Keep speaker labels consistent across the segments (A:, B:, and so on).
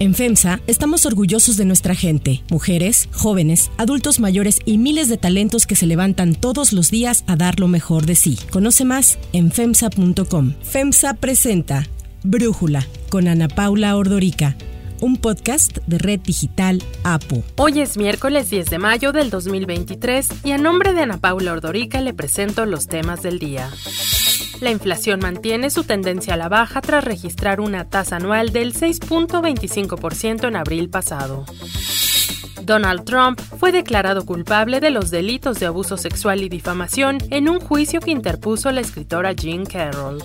A: En FEMSA estamos orgullosos de nuestra gente, mujeres, jóvenes, adultos mayores y miles de talentos que se levantan todos los días a dar lo mejor de sí. Conoce más en FEMSA.com. FEMSA presenta Brújula con Ana Paula Ordorica un podcast de Red Digital APO.
B: Hoy es miércoles 10 de mayo del 2023 y a nombre de Ana Paula Ordorica le presento los temas del día. La inflación mantiene su tendencia a la baja tras registrar una tasa anual del 6.25% en abril pasado. Donald Trump fue declarado culpable de los delitos de abuso sexual y difamación en un juicio que interpuso la escritora Jean Carroll.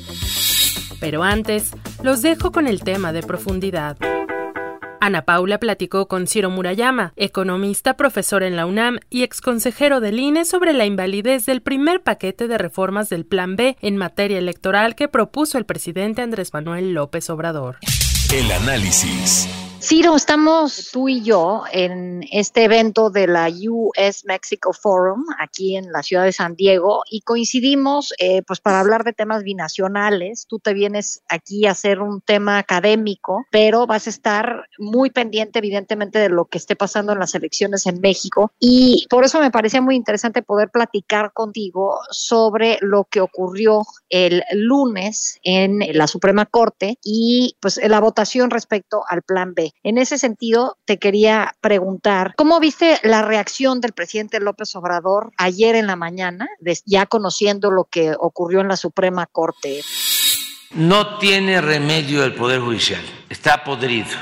B: Pero antes, los dejo con el tema de profundidad. Ana Paula platicó con Ciro Murayama, economista, profesor en la UNAM y exconsejero del INE sobre la invalidez del primer paquete de reformas del Plan B en materia electoral que propuso el presidente Andrés Manuel López Obrador.
C: El análisis.
D: Ciro, estamos tú y yo en este evento de la US Mexico Forum aquí en la ciudad de San Diego y coincidimos eh, pues para hablar de temas binacionales. Tú te vienes aquí a hacer un tema académico, pero vas a estar muy pendiente evidentemente de lo que esté pasando en las elecciones en México y por eso me parecía muy interesante poder platicar contigo sobre lo que ocurrió el lunes en la Suprema Corte y pues la votación respecto al Plan B. En ese sentido, te quería preguntar, ¿cómo viste la reacción del presidente López Obrador ayer en la mañana, ya conociendo lo que ocurrió en la Suprema Corte?
E: No tiene remedio el Poder Judicial, está podrido,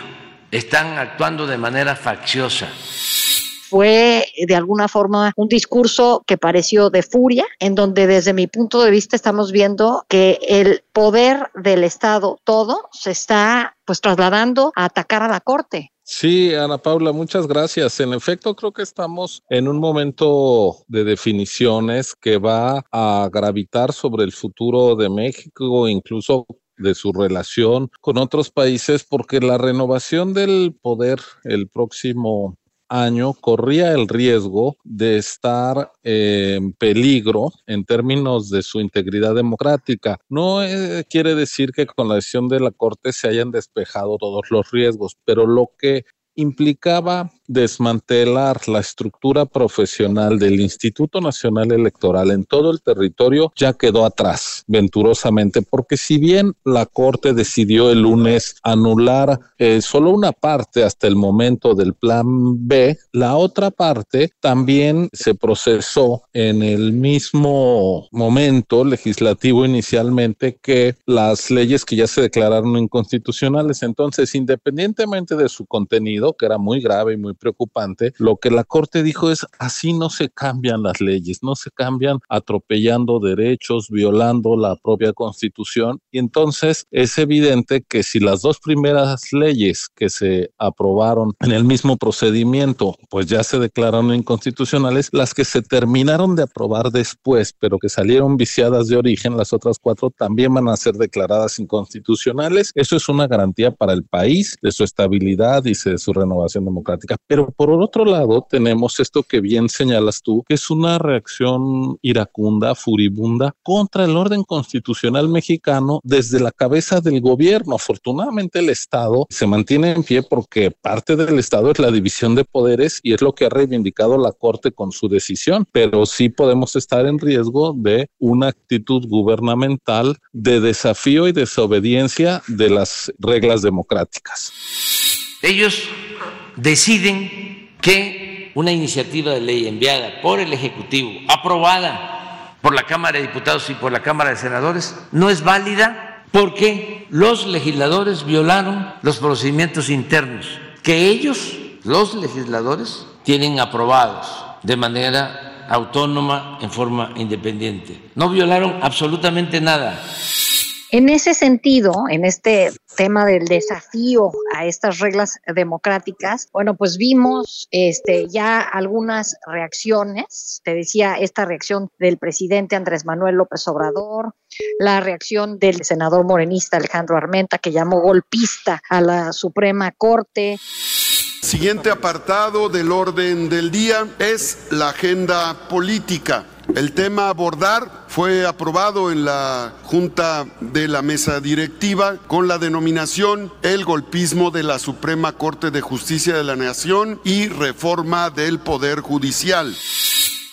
E: están actuando de manera facciosa
D: fue de alguna forma un discurso que pareció de furia, en donde desde mi punto de vista estamos viendo que el poder del Estado todo se está pues trasladando a atacar a la Corte.
F: Sí, Ana Paula, muchas gracias. En efecto, creo que estamos en un momento de definiciones que va a gravitar sobre el futuro de México, incluso de su relación con otros países, porque la renovación del poder el próximo año corría el riesgo de estar en peligro en términos de su integridad democrática. No eh, quiere decir que con la decisión de la Corte se hayan despejado todos los riesgos, pero lo que implicaba desmantelar la estructura profesional del Instituto Nacional Electoral en todo el territorio ya quedó atrás, venturosamente, porque si bien la Corte decidió el lunes anular eh, solo una parte hasta el momento del Plan B, la otra parte también se procesó en el mismo momento legislativo inicialmente que las leyes que ya se declararon inconstitucionales. Entonces, independientemente de su contenido, que era muy grave y muy preocupante, lo que la Corte dijo es, así no se cambian las leyes, no se cambian atropellando derechos, violando la propia Constitución. Y entonces es evidente que si las dos primeras leyes que se aprobaron en el mismo procedimiento, pues ya se declararon inconstitucionales, las que se terminaron de aprobar después, pero que salieron viciadas de origen, las otras cuatro también van a ser declaradas inconstitucionales. Eso es una garantía para el país de su estabilidad y de su renovación democrática. Pero por otro lado, tenemos esto que bien señalas tú, que es una reacción iracunda, furibunda contra el orden constitucional mexicano desde la cabeza del gobierno. Afortunadamente el Estado se mantiene en pie porque parte del Estado es la división de poderes y es lo que ha reivindicado la Corte con su decisión, pero sí podemos estar en riesgo de una actitud gubernamental de desafío y desobediencia de las reglas democráticas.
E: Ellos deciden que una iniciativa de ley enviada por el Ejecutivo, aprobada por la Cámara de Diputados y por la Cámara de Senadores, no es válida porque los legisladores violaron los procedimientos internos que ellos, los legisladores, tienen aprobados de manera autónoma, en forma independiente. No violaron absolutamente nada.
D: En ese sentido, en este tema del desafío a estas reglas democráticas, bueno, pues vimos este, ya algunas reacciones, te decía esta reacción del presidente Andrés Manuel López Obrador, la reacción del senador morenista Alejandro Armenta, que llamó golpista a la Suprema Corte.
G: Siguiente apartado del orden del día es la agenda política. El tema a abordar fue aprobado en la Junta de la Mesa Directiva con la denominación El golpismo de la Suprema Corte de Justicia de la Nación y reforma del Poder Judicial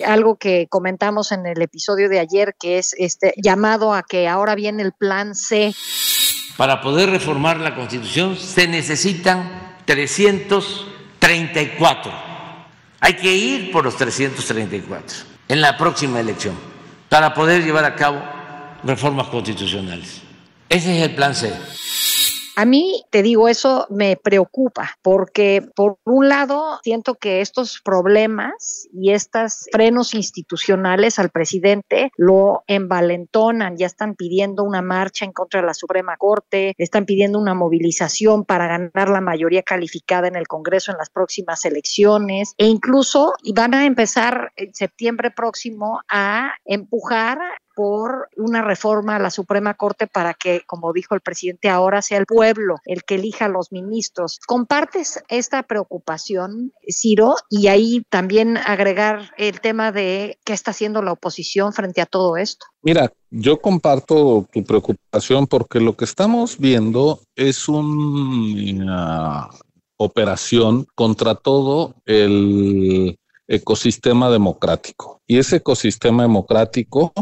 D: algo que comentamos en el episodio de ayer, que es este llamado a que ahora viene el plan C.
E: Para poder reformar la Constitución se necesitan 334. Hay que ir por los 334 en la próxima elección para poder llevar a cabo reformas constitucionales. Ese es el plan C.
D: A mí, te digo, eso me preocupa porque por un lado siento que estos problemas y estos frenos institucionales al presidente lo envalentonan, ya están pidiendo una marcha en contra de la Suprema Corte, están pidiendo una movilización para ganar la mayoría calificada en el Congreso en las próximas elecciones e incluso van a empezar en septiembre próximo a empujar por una reforma a la Suprema Corte para que, como dijo el presidente, ahora sea el pueblo el que elija los ministros. ¿Compartes esta preocupación, Ciro? Y ahí también agregar el tema de qué está haciendo la oposición frente a todo esto.
F: Mira, yo comparto tu preocupación porque lo que estamos viendo es una operación contra todo el ecosistema democrático. Y ese ecosistema democrático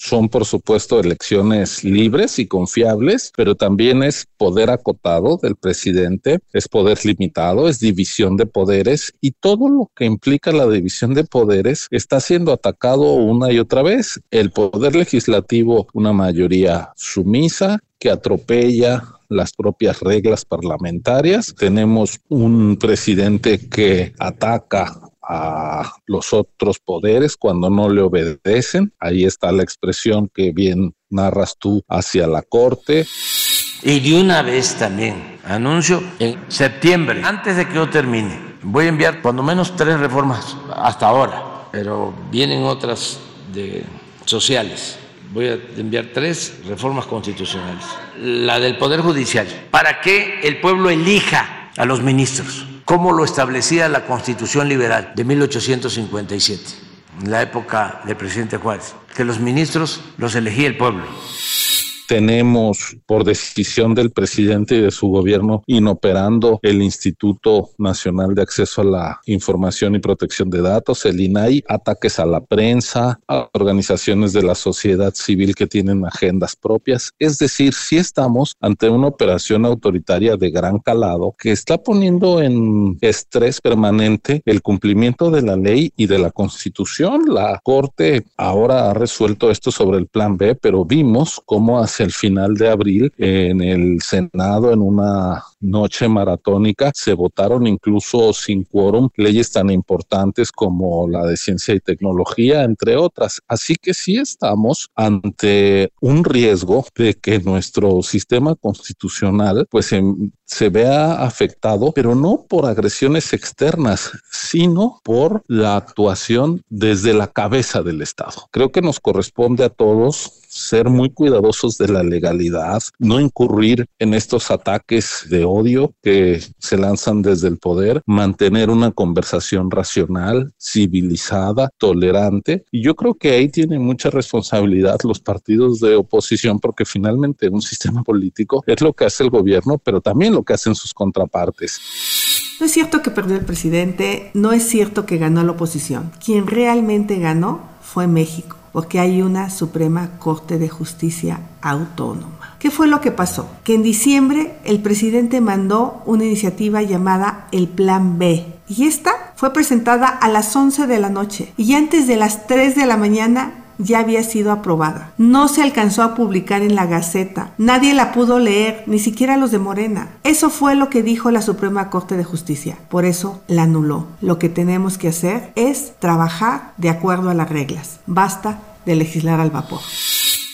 F: son, por supuesto, elecciones libres y confiables, pero también es poder acotado del presidente, es poder limitado, es división de poderes y todo lo que implica la división de poderes está siendo atacado una y otra vez. El poder legislativo, una mayoría sumisa que atropella las propias reglas parlamentarias. Tenemos un presidente que ataca a los otros poderes cuando no le obedecen. Ahí está la expresión que bien narras tú hacia la corte.
E: Y de una vez también anuncio en septiembre, antes de que yo termine, voy a enviar cuando menos tres reformas hasta ahora, pero vienen otras de sociales. Voy a enviar tres reformas constitucionales. La del Poder Judicial, para que el pueblo elija a los ministros como lo establecía la Constitución Liberal de 1857, en la época del presidente Juárez, que los ministros los elegía el pueblo
F: tenemos por decisión del presidente y de su gobierno inoperando el Instituto Nacional de Acceso a la Información y Protección de Datos, el INAI, ataques a la prensa, a organizaciones de la sociedad civil que tienen agendas propias. Es decir, si estamos ante una operación autoritaria de gran calado que está poniendo en estrés permanente el cumplimiento de la ley y de la constitución. La Corte ahora ha resuelto esto sobre el plan B, pero vimos cómo hace el final de abril en el Senado en una noche maratónica se votaron incluso sin quórum leyes tan importantes como la de ciencia y tecnología, entre otras. Así que sí estamos ante un riesgo de que nuestro sistema constitucional pues se, se vea afectado, pero no por agresiones externas, sino por la actuación desde la cabeza del Estado. Creo que nos corresponde a todos ser muy cuidadosos de la legalidad, no incurrir en estos ataques de odio que se lanzan desde el poder, mantener una conversación racional, civilizada, tolerante. Y yo creo que ahí tienen mucha responsabilidad los partidos de oposición porque finalmente un sistema político es lo que hace el gobierno, pero también lo que hacen sus contrapartes.
H: No es cierto que perdió el presidente, no es cierto que ganó la oposición. Quien realmente ganó fue México porque hay una Suprema Corte de Justicia autónoma. ¿Qué fue lo que pasó? Que en diciembre el presidente mandó una iniciativa llamada el Plan B. Y esta fue presentada a las 11 de la noche. Y antes de las 3 de la mañana ya había sido aprobada. No se alcanzó a publicar en la Gaceta. Nadie la pudo leer, ni siquiera los de Morena. Eso fue lo que dijo la Suprema Corte de Justicia. Por eso la anuló. Lo que tenemos que hacer es trabajar de acuerdo a las reglas. Basta de legislar al vapor.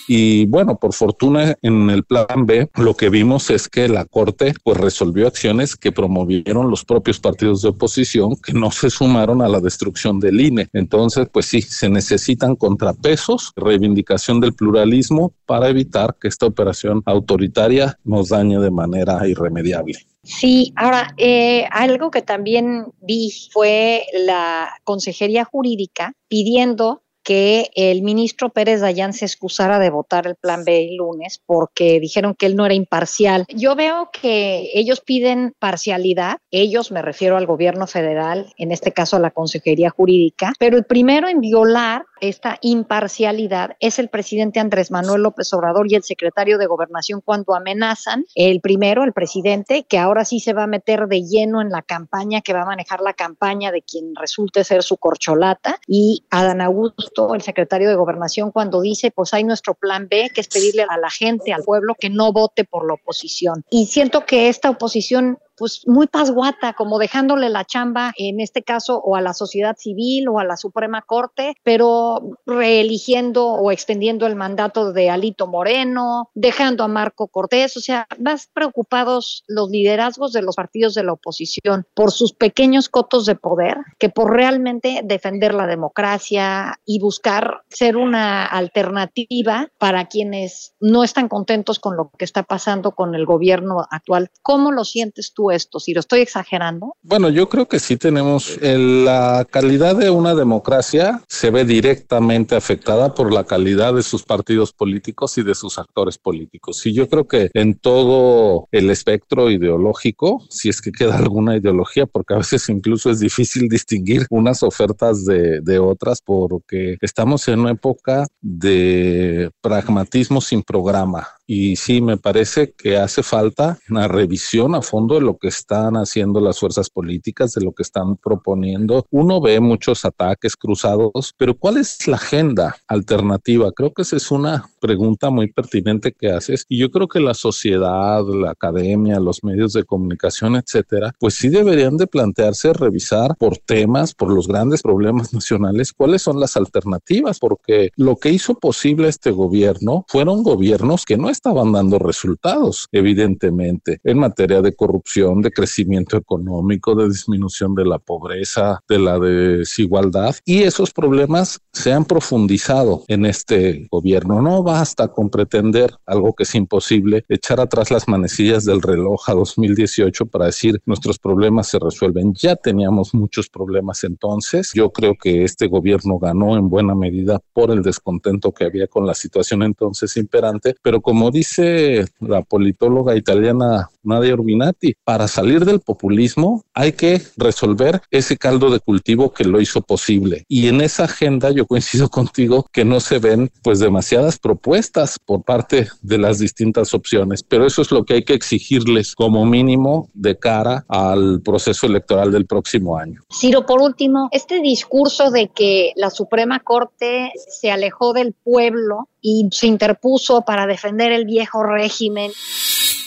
F: Y bueno, por fortuna en el plan B lo que vimos es que la Corte pues resolvió acciones que promovieron los propios partidos de oposición que no se sumaron a la destrucción del INE. Entonces, pues sí, se necesitan contrapesos, reivindicación del pluralismo para evitar que esta operación autoritaria nos dañe de manera irremediable.
D: Sí, ahora, eh, algo que también vi fue la Consejería Jurídica pidiendo que el ministro Pérez Dayán se excusara de votar el plan B el lunes porque dijeron que él no era imparcial. Yo veo que ellos piden parcialidad, ellos me refiero al gobierno federal, en este caso a la Consejería Jurídica, pero el primero en violar esta imparcialidad es el presidente Andrés Manuel López Obrador y el secretario de Gobernación cuando amenazan, el primero, el presidente, que ahora sí se va a meter de lleno en la campaña, que va a manejar la campaña de quien resulte ser su corcholata, y Adán Augusto, el secretario de Gobernación, cuando dice, pues hay nuestro plan B, que es pedirle a la gente, al pueblo, que no vote por la oposición. Y siento que esta oposición pues muy pasguata, como dejándole la chamba, en este caso, o a la sociedad civil o a la Suprema Corte, pero reeligiendo o extendiendo el mandato de Alito Moreno, dejando a Marco Cortés, o sea, más preocupados los liderazgos de los partidos de la oposición por sus pequeños cotos de poder que por realmente defender la democracia y buscar ser una alternativa para quienes no están contentos con lo que está pasando con el gobierno actual. ¿Cómo lo sientes tú? Esto? Si lo estoy exagerando.
F: Bueno, yo creo que sí tenemos la calidad de una democracia se ve directamente afectada por la calidad de sus partidos políticos y de sus actores políticos. Y yo creo que en todo el espectro ideológico, si es que queda alguna ideología, porque a veces incluso es difícil distinguir unas ofertas de otras, porque estamos en una época de pragmatismo sin programa. Y sí, me parece que hace falta una revisión a fondo de lo que están haciendo las fuerzas políticas, de lo que están proponiendo. Uno ve muchos ataques cruzados, pero ¿cuál es la agenda alternativa? Creo que esa es una pregunta muy pertinente que haces y yo creo que la sociedad, la academia, los medios de comunicación, etcétera, pues sí deberían de plantearse revisar por temas, por los grandes problemas nacionales, cuáles son las alternativas, porque lo que hizo posible este gobierno fueron gobiernos que no estaban dando resultados, evidentemente, en materia de corrupción, de crecimiento económico, de disminución de la pobreza, de la desigualdad. Y esos problemas se han profundizado en este gobierno. No basta con pretender algo que es imposible, echar atrás las manecillas del reloj a 2018 para decir nuestros problemas se resuelven. Ya teníamos muchos problemas entonces. Yo creo que este gobierno ganó en buena medida por el descontento que había con la situación entonces imperante, pero como dice la politóloga italiana Nadia Urbinati, para salir del populismo hay que resolver ese caldo de cultivo que lo hizo posible. Y en esa agenda yo coincido contigo que no se ven pues demasiadas propuestas por parte de las distintas opciones, pero eso es lo que hay que exigirles como mínimo de cara al proceso electoral del próximo año.
D: Ciro, por último, este discurso de que la Suprema Corte se alejó del pueblo y se interpuso para defender el viejo régimen.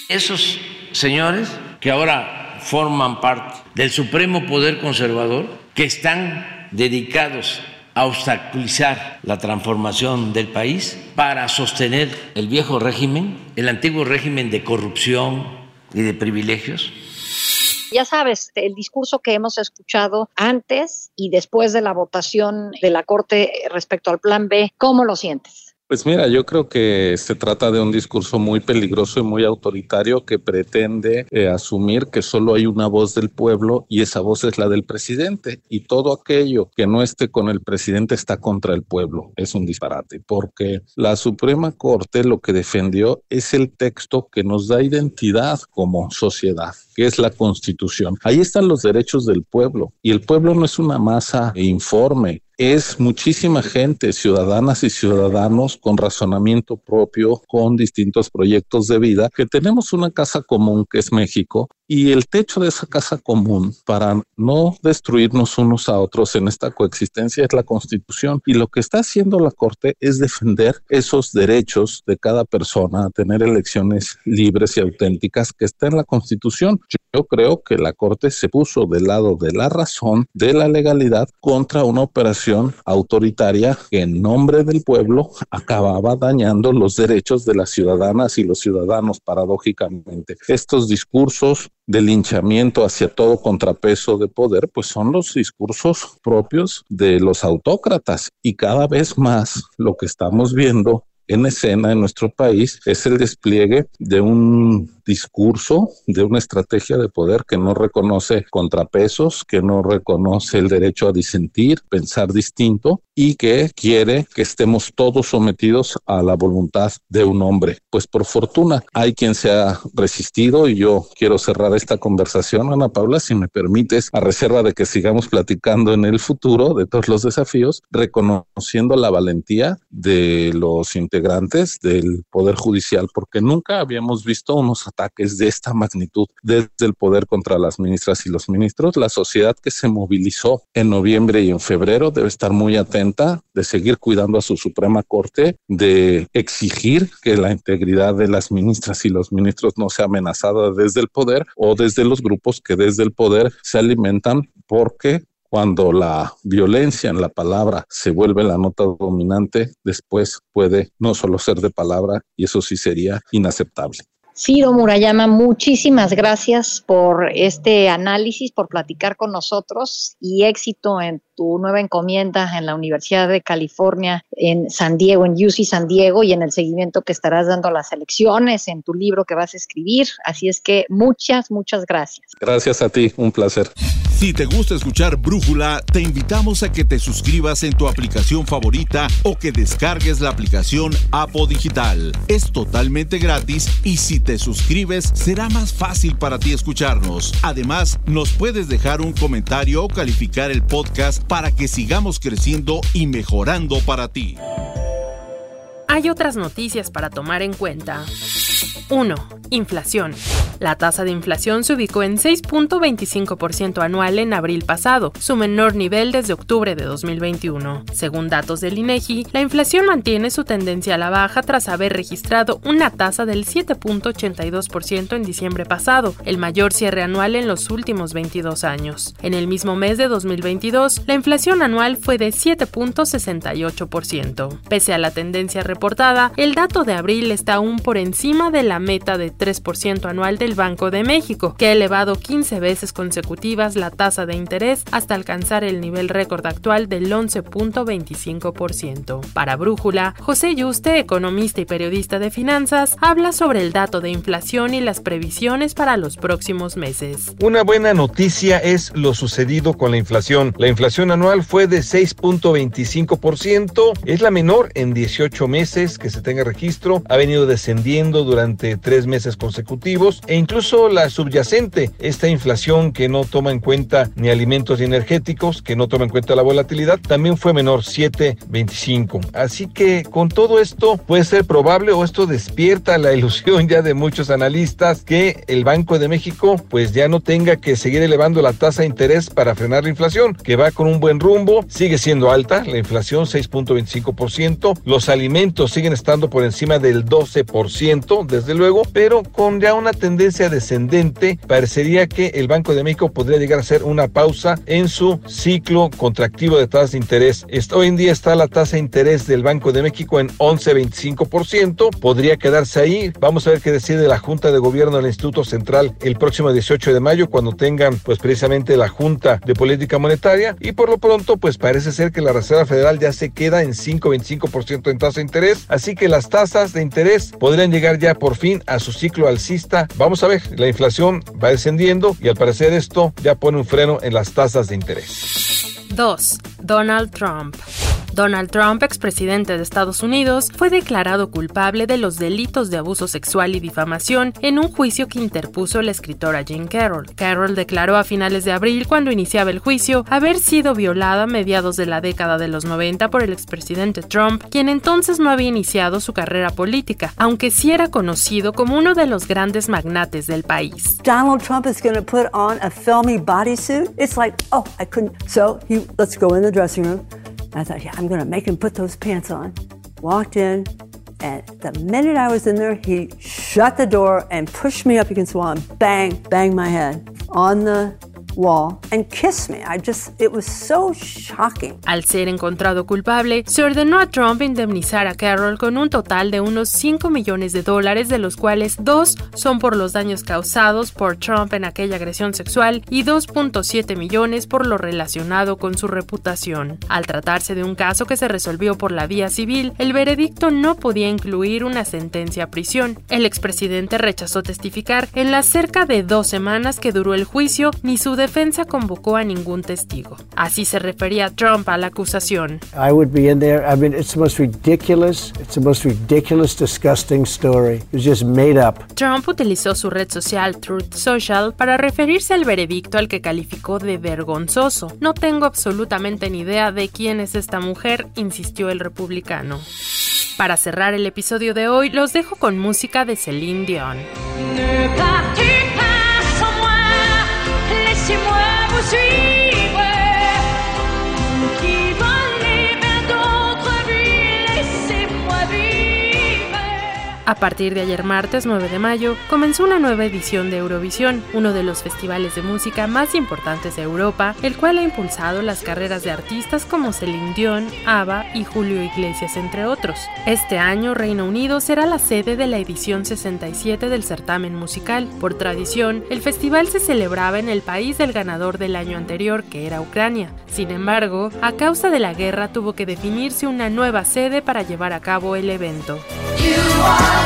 E: Esos señores que ahora forman parte del Supremo Poder Conservador, que están dedicados a obstaculizar la transformación del país para sostener el viejo régimen, el antiguo régimen de corrupción y de privilegios.
D: Ya sabes, el discurso que hemos escuchado antes y después de la votación de la Corte respecto al Plan B, ¿cómo lo sientes?
F: Pues mira, yo creo que se trata de un discurso muy peligroso y muy autoritario que pretende eh, asumir que solo hay una voz del pueblo y esa voz es la del presidente y todo aquello que no esté con el presidente está contra el pueblo. Es un disparate porque la Suprema Corte lo que defendió es el texto que nos da identidad como sociedad que es la constitución. Ahí están los derechos del pueblo y el pueblo no es una masa informe, es muchísima gente, ciudadanas y ciudadanos con razonamiento propio, con distintos proyectos de vida, que tenemos una casa común que es México y el techo de esa casa común para no destruirnos unos a otros en esta coexistencia es la constitución y lo que está haciendo la Corte es defender esos derechos de cada persona a tener elecciones libres y auténticas que está en la constitución. Yo creo que la Corte se puso del lado de la razón, de la legalidad, contra una operación autoritaria que en nombre del pueblo acababa dañando los derechos de las ciudadanas y los ciudadanos, paradójicamente. Estos discursos de linchamiento hacia todo contrapeso de poder, pues son los discursos propios de los autócratas y cada vez más lo que estamos viendo en escena en nuestro país es el despliegue de un discurso, de una estrategia de poder que no reconoce contrapesos, que no reconoce el derecho a disentir, pensar distinto y que quiere que estemos todos sometidos a la voluntad de un hombre. Pues por fortuna hay quien se ha resistido y yo quiero cerrar esta conversación, Ana Paula, si me permites, a reserva de que sigamos platicando en el futuro de todos los desafíos, reconociendo la valentía de los integrantes del Poder Judicial, porque nunca habíamos visto unos ataques de esta magnitud desde el poder contra las ministras y los ministros. La sociedad que se movilizó en noviembre y en febrero debe estar muy atenta de seguir cuidando a su Suprema Corte, de exigir que la integridad de las ministras y los ministros no sea amenazada desde el poder o desde los grupos que desde el poder se alimentan porque cuando la violencia en la palabra se vuelve la nota dominante, después puede no solo ser de palabra, y eso sí sería inaceptable.
D: Ciro Murayama, muchísimas gracias por este análisis, por platicar con nosotros y éxito en tu nueva encomienda en la Universidad de California en San Diego, en UC San Diego y en el seguimiento que estarás dando a las elecciones, en tu libro que vas a escribir. Así es que muchas, muchas gracias.
F: Gracias a ti, un placer.
C: Si te gusta escuchar Brújula, te invitamos a que te suscribas en tu aplicación favorita o que descargues la aplicación Apo Digital. Es totalmente gratis y si te suscribes será más fácil para ti escucharnos. Además, nos puedes dejar un comentario o calificar el podcast para que sigamos creciendo y mejorando para ti.
B: Hay otras noticias para tomar en cuenta. 1. Inflación. La tasa de inflación se ubicó en 6.25% anual en abril pasado, su menor nivel desde octubre de 2021. Según datos del INEGI, la inflación mantiene su tendencia a la baja tras haber registrado una tasa del 7.82% en diciembre pasado, el mayor cierre anual en los últimos 22 años. En el mismo mes de 2022, la inflación anual fue de 7.68%. Pese a la tendencia reportada, el dato de abril está aún por encima de la meta de 3% anual del Banco de México, que ha elevado 15 veces consecutivas la tasa de interés hasta alcanzar el nivel récord actual del 11.25%. Para Brújula, José Yuste, economista y periodista de finanzas, habla sobre el dato de inflación y las previsiones para los próximos meses.
I: Una buena noticia es lo sucedido con la inflación. La inflación anual fue de 6.25%, es la menor en 18 meses que se tenga registro, ha venido descendiendo durante tres meses consecutivos e incluso la subyacente, esta inflación que no toma en cuenta ni alimentos ni energéticos, que no toma en cuenta la volatilidad, también fue menor 7.25. Así que con todo esto puede ser probable o esto despierta la ilusión ya de muchos analistas que el Banco de México pues ya no tenga que seguir elevando la tasa de interés para frenar la inflación, que va con un buen rumbo, sigue siendo alta la inflación 6.25%, los alimentos siguen estando por encima del 12% desde luego, pero con ya una tendencia descendente, parecería que el Banco de México podría llegar a hacer una pausa en su ciclo contractivo de tasas de interés. Hoy en día está la tasa de interés del Banco de México en 11.25%, podría quedarse ahí. Vamos a ver qué decide la Junta de Gobierno del Instituto Central el próximo 18 de mayo, cuando tengan pues precisamente la Junta de Política Monetaria. Y por lo pronto, pues parece ser que la Reserva Federal ya se queda en 5.25% en tasa de interés, así que las tasas de interés podrían llegar ya por fin a su ciclo alcista. Vamos a ver, la inflación va descendiendo y al parecer esto ya pone un freno en las tasas de interés.
B: 2. Donald Trump. Donald Trump, expresidente de Estados Unidos, fue declarado culpable de los delitos de abuso sexual y difamación en un juicio que interpuso la escritora Jane Carroll. Carroll declaró a finales de abril, cuando iniciaba el juicio, haber sido violada a mediados de la década de los 90 por el expresidente Trump, quien entonces no había iniciado su carrera política, aunque sí era conocido como uno de los grandes magnates del país.
J: Donald Trump is going to put on a filmy bodysuit. It's like, oh, I couldn't. So he, let's go in the dressing room. I thought, yeah, I'm going to make him put those pants on. Walked in, and the minute I was in there, he shut the door and pushed me up against the wall and bang, bang my head on the wall and kiss me. I just, it was so shocking.
B: Al ser encontrado culpable, se ordenó a Trump indemnizar a Carroll con un total de unos 5 millones de dólares, de los cuales dos son por los daños causados por Trump en aquella agresión sexual y 2.7 millones por lo relacionado con su reputación. Al tratarse de un caso que se resolvió por la vía civil, el veredicto no podía incluir una sentencia a prisión. El expresidente rechazó testificar en las cerca de dos semanas que duró el juicio, ni su defensa convocó a ningún testigo. Así se refería Trump a la acusación.
K: I would be in there. I mean, it's the most ridiculous, it's the most ridiculous, disgusting story. It's just made up.
B: Trump utilizó su red social Truth Social para referirse al veredicto al que calificó de vergonzoso. No tengo absolutamente ni idea de quién es esta mujer, insistió el republicano. Para cerrar el episodio de hoy, los dejo con música de Celine Dion. A partir de ayer martes 9 de mayo comenzó una nueva edición de Eurovisión, uno de los festivales de música más importantes de Europa, el cual ha impulsado las carreras de artistas como Celine Dion, ABBA y Julio Iglesias, entre otros. Este año Reino Unido será la sede de la edición 67 del certamen musical. Por tradición, el festival se celebraba en el país del ganador del año anterior, que era Ucrania. Sin embargo, a causa de la guerra tuvo que definirse una nueva sede para llevar a cabo el evento. Yo